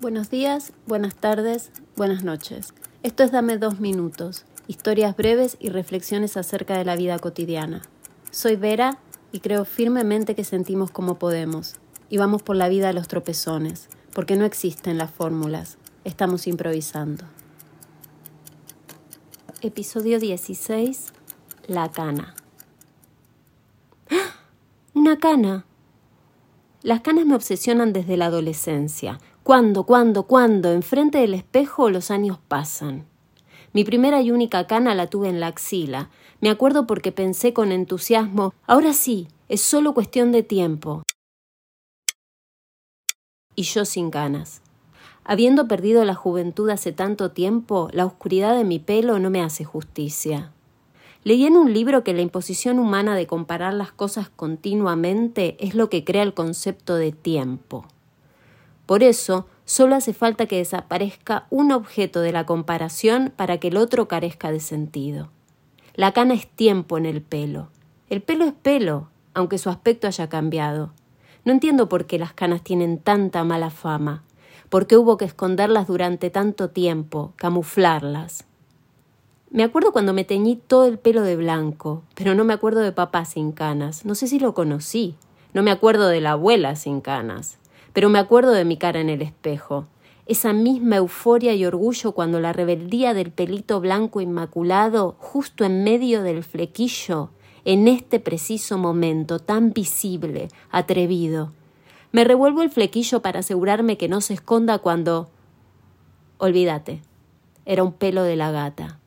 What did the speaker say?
Buenos días, buenas tardes, buenas noches. Esto es Dame dos minutos, historias breves y reflexiones acerca de la vida cotidiana. Soy Vera y creo firmemente que sentimos como podemos y vamos por la vida a los tropezones, porque no existen las fórmulas, estamos improvisando. Episodio 16. La cana. ¡Ah! Una cana. Las canas me obsesionan desde la adolescencia. ¿Cuándo, cuándo, cuándo? Enfrente del espejo los años pasan. Mi primera y única cana la tuve en la axila. Me acuerdo porque pensé con entusiasmo, ahora sí, es solo cuestión de tiempo. Y yo sin canas. Habiendo perdido la juventud hace tanto tiempo, la oscuridad de mi pelo no me hace justicia. Leí en un libro que la imposición humana de comparar las cosas continuamente es lo que crea el concepto de tiempo. Por eso, solo hace falta que desaparezca un objeto de la comparación para que el otro carezca de sentido. La cana es tiempo en el pelo. El pelo es pelo, aunque su aspecto haya cambiado. No entiendo por qué las canas tienen tanta mala fama, por qué hubo que esconderlas durante tanto tiempo, camuflarlas. Me acuerdo cuando me teñí todo el pelo de blanco, pero no me acuerdo de papá sin canas. No sé si lo conocí. No me acuerdo de la abuela sin canas. Pero me acuerdo de mi cara en el espejo. Esa misma euforia y orgullo cuando la rebeldía del pelito blanco inmaculado, justo en medio del flequillo, en este preciso momento tan visible, atrevido. Me revuelvo el flequillo para asegurarme que no se esconda cuando. Olvídate. Era un pelo de la gata.